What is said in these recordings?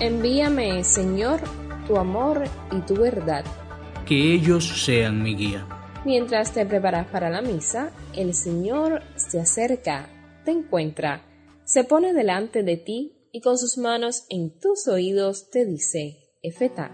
Envíame, Señor, tu amor y tu verdad. Que ellos sean mi guía. Mientras te preparas para la misa, el Señor se acerca, te encuentra, se pone delante de ti y con sus manos en tus oídos te dice, Efeta.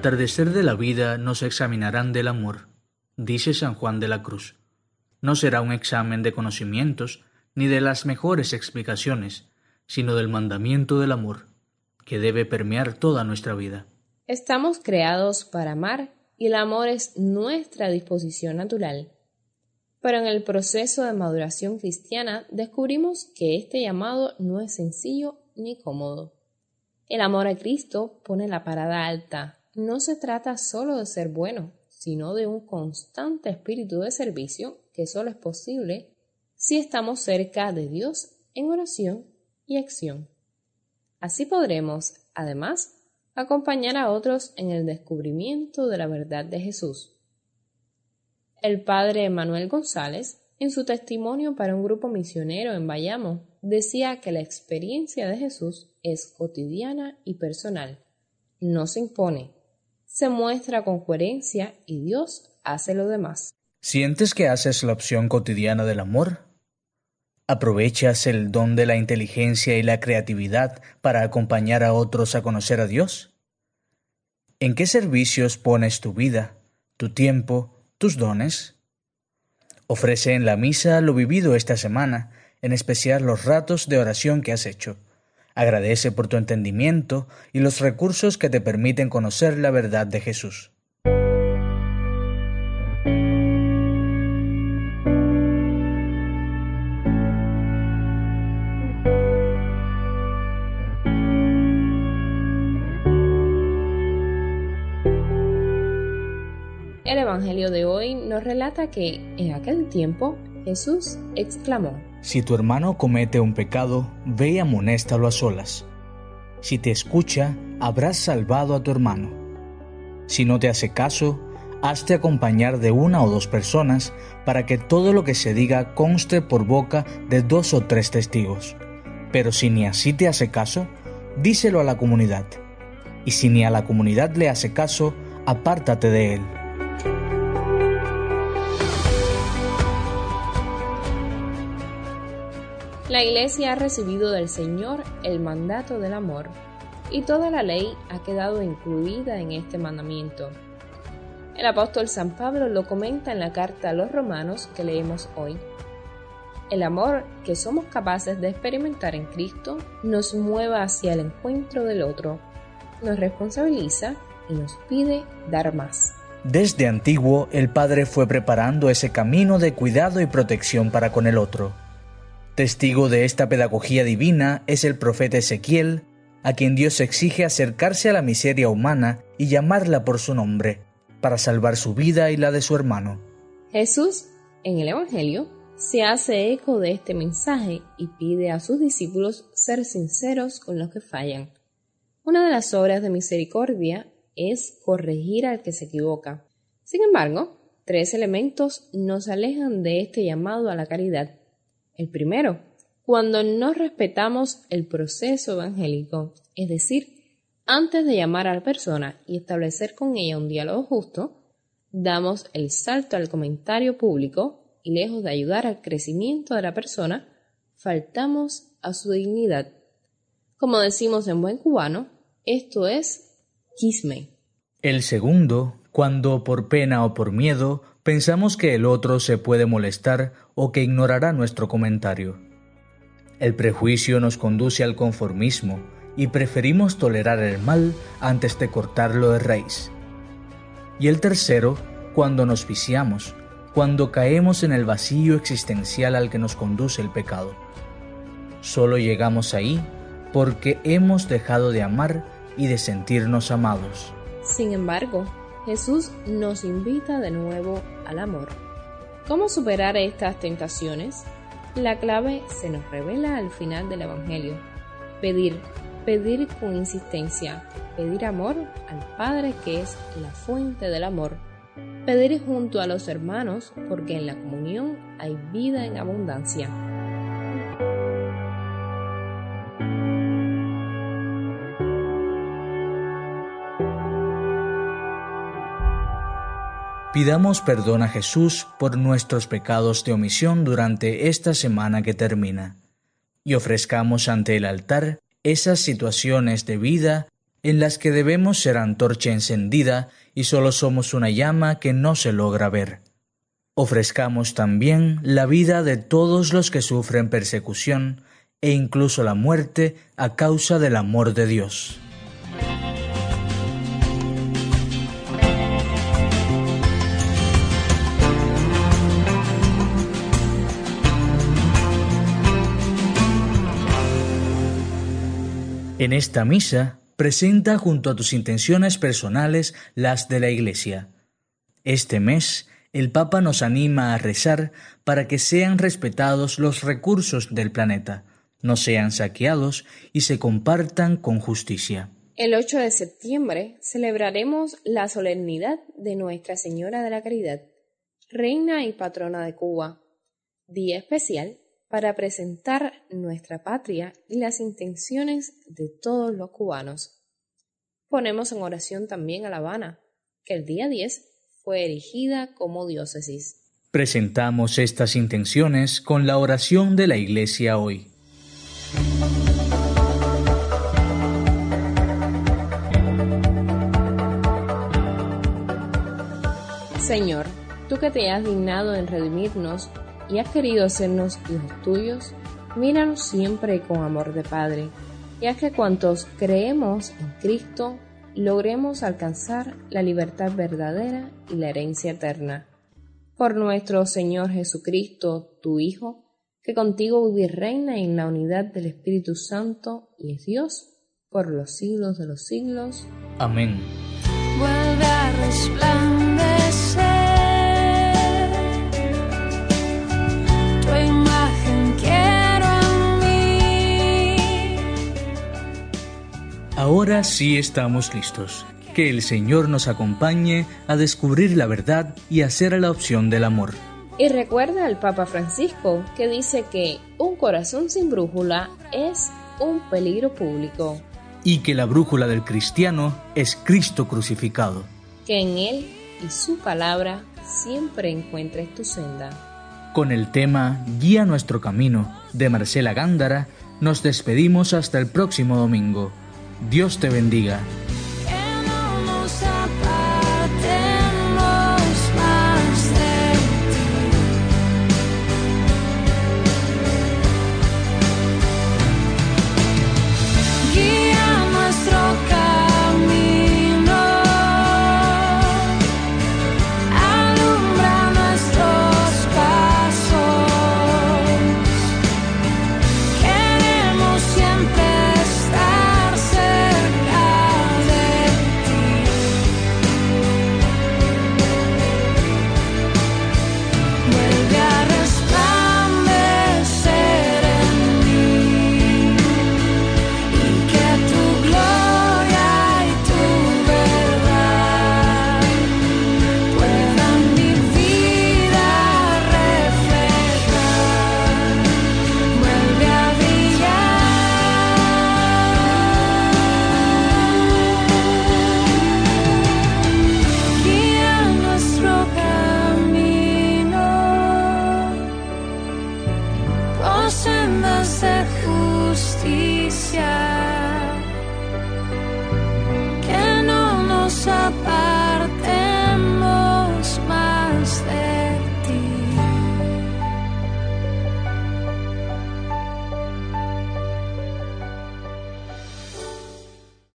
Atardecer de la vida nos examinarán del amor, dice San Juan de la Cruz. No será un examen de conocimientos ni de las mejores explicaciones, sino del mandamiento del amor, que debe permear toda nuestra vida. Estamos creados para amar y el amor es nuestra disposición natural. Pero en el proceso de maduración cristiana descubrimos que este llamado no es sencillo ni cómodo. El amor a Cristo pone la parada alta. No se trata solo de ser bueno, sino de un constante espíritu de servicio que solo es posible si estamos cerca de Dios en oración y acción. Así podremos, además, acompañar a otros en el descubrimiento de la verdad de Jesús. El padre Manuel González, en su testimonio para un grupo misionero en Bayamo, decía que la experiencia de Jesús es cotidiana y personal. No se impone, se muestra con coherencia y Dios hace lo demás. ¿Sientes que haces la opción cotidiana del amor? ¿Aprovechas el don de la inteligencia y la creatividad para acompañar a otros a conocer a Dios? ¿En qué servicios pones tu vida, tu tiempo, tus dones? Ofrece en la misa lo vivido esta semana, en especial los ratos de oración que has hecho. Agradece por tu entendimiento y los recursos que te permiten conocer la verdad de Jesús. El Evangelio de hoy nos relata que en aquel tiempo Jesús exclamó, Si tu hermano comete un pecado, ve y amonéstalo a solas. Si te escucha, habrás salvado a tu hermano. Si no te hace caso, hazte acompañar de una o dos personas para que todo lo que se diga conste por boca de dos o tres testigos. Pero si ni así te hace caso, díselo a la comunidad. Y si ni a la comunidad le hace caso, apártate de él. La Iglesia ha recibido del Señor el mandato del amor y toda la ley ha quedado incluida en este mandamiento. El apóstol San Pablo lo comenta en la carta a los romanos que leemos hoy. El amor que somos capaces de experimentar en Cristo nos mueva hacia el encuentro del otro, nos responsabiliza y nos pide dar más. Desde antiguo el Padre fue preparando ese camino de cuidado y protección para con el otro. Testigo de esta pedagogía divina es el profeta Ezequiel, a quien Dios exige acercarse a la miseria humana y llamarla por su nombre, para salvar su vida y la de su hermano. Jesús, en el Evangelio, se hace eco de este mensaje y pide a sus discípulos ser sinceros con los que fallan. Una de las obras de misericordia es corregir al que se equivoca. Sin embargo, tres elementos nos alejan de este llamado a la caridad. El primero, cuando no respetamos el proceso evangélico, es decir, Antes de llamar a la persona y establecer con ella un diálogo justo, damos el salto al comentario público y lejos de ayudar al crecimiento de la persona, faltamos a su dignidad. Como decimos en buen cubano, esto es quisme. El segundo, cuando por pena o por miedo pensamos que el otro se puede molestar o que ignorará nuestro comentario. El prejuicio nos conduce al conformismo y preferimos tolerar el mal antes de cortarlo de raíz. Y el tercero, cuando nos viciamos, cuando caemos en el vacío existencial al que nos conduce el pecado. Solo llegamos ahí porque hemos dejado de amar y de sentirnos amados. Sin embargo, Jesús nos invita de nuevo al amor. ¿Cómo superar estas tentaciones? La clave se nos revela al final del Evangelio. Pedir, pedir con insistencia, pedir amor al Padre que es la fuente del amor. Pedir junto a los hermanos porque en la comunión hay vida en abundancia. Pidamos perdón a Jesús por nuestros pecados de omisión durante esta semana que termina y ofrezcamos ante el altar esas situaciones de vida en las que debemos ser antorcha encendida y solo somos una llama que no se logra ver. Ofrezcamos también la vida de todos los que sufren persecución e incluso la muerte a causa del amor de Dios. En esta misa, presenta junto a tus intenciones personales las de la Iglesia. Este mes, el Papa nos anima a rezar para que sean respetados los recursos del planeta, no sean saqueados y se compartan con justicia. El 8 de septiembre celebraremos la solemnidad de Nuestra Señora de la Caridad, Reina y Patrona de Cuba, día especial para presentar nuestra patria y las intenciones de todos los cubanos. Ponemos en oración también a La Habana, que el día 10 fue erigida como diócesis. Presentamos estas intenciones con la oración de la Iglesia hoy. Señor, tú que te has dignado en redimirnos y has querido hacernos hijos tuyos, míranos siempre con amor de Padre, y haz que cuantos creemos en Cristo logremos alcanzar la libertad verdadera y la herencia eterna. Por nuestro Señor Jesucristo, tu Hijo, que contigo vive y reina en la unidad del Espíritu Santo y es Dios por los siglos de los siglos. Amén. vuelve a resplandecer. Ahora sí estamos listos. Que el Señor nos acompañe a descubrir la verdad y hacer la opción del amor. Y recuerda al Papa Francisco que dice que un corazón sin brújula es un peligro público, Y que la brújula del cristiano es Cristo crucificado. que en Él y su palabra siempre encuentres tu senda. Con el tema Guía nuestro camino de Marcela Gándara, nos despedimos hasta el próximo domingo. Dios te bendiga.